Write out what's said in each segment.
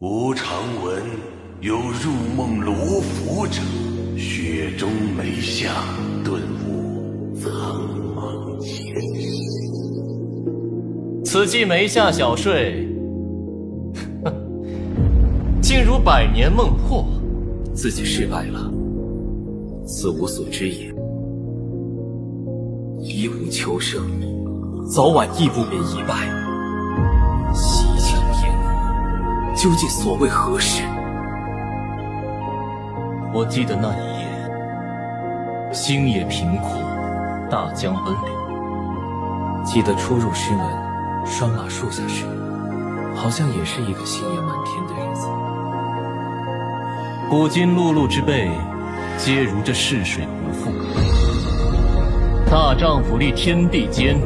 吾常闻有入梦罗浮者，雪中梅下，顿悟苍茫。此即梅下小睡，竟如百年梦破。自己失败了，此无所知也。一无求生，早晚亦不免一败。究竟所谓何事？我记得那一夜，星野平阔，大江奔流。记得初入师门，拴马树下时，好像也是一个星夜满天的日子。古今碌碌之辈，皆如这逝水不复。大丈夫立天地间，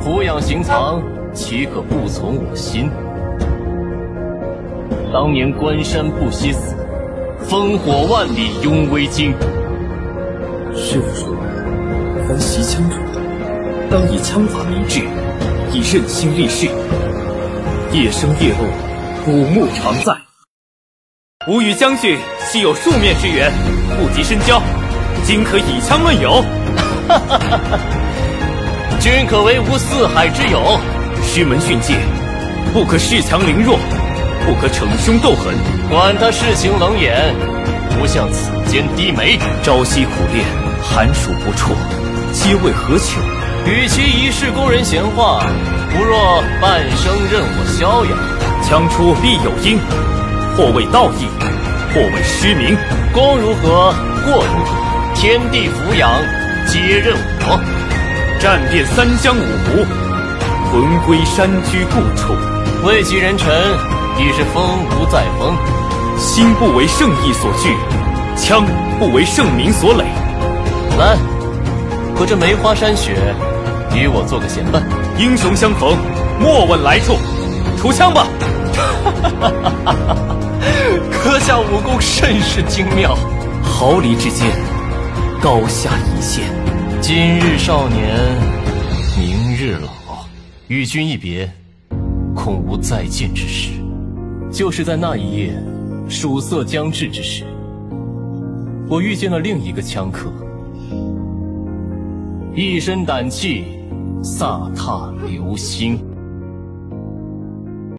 俯仰行藏，岂可不从我心？当年关山不惜死，烽火万里拥危京。师傅说，凡习枪者，当以枪法明志，以任心立誓。夜生夜落，古墓常在。吾与将军昔有数面之缘，不及深交，今可以枪论友。哈哈哈哈君可为吾四海之友。师门训诫，不可恃强凌弱，不可逞凶斗狠。管他世情冷眼，不向此间低眉。朝夕苦练，寒暑不辍，皆为何求？与其一世供人闲话，不若半生任我逍遥。枪出必有因。或为道义，或为虚名。功如何，过如何，天地俯仰，皆任我。战遍三江五湖，魂归山居故处。位极人臣，已是风无再风。心不为圣意所惧，枪不为圣名所累。来，和这梅花山雪，与我做个闲伴。英雄相逢，莫问来处。出枪吧！哈哈哈哈哈！阁下武功甚是精妙，毫厘之间，高下一线。今日少年，明日老，与君一别，恐无再见之时。就是在那一夜，曙色将至之时，我遇见了另一个枪客，一身胆气，飒沓流星。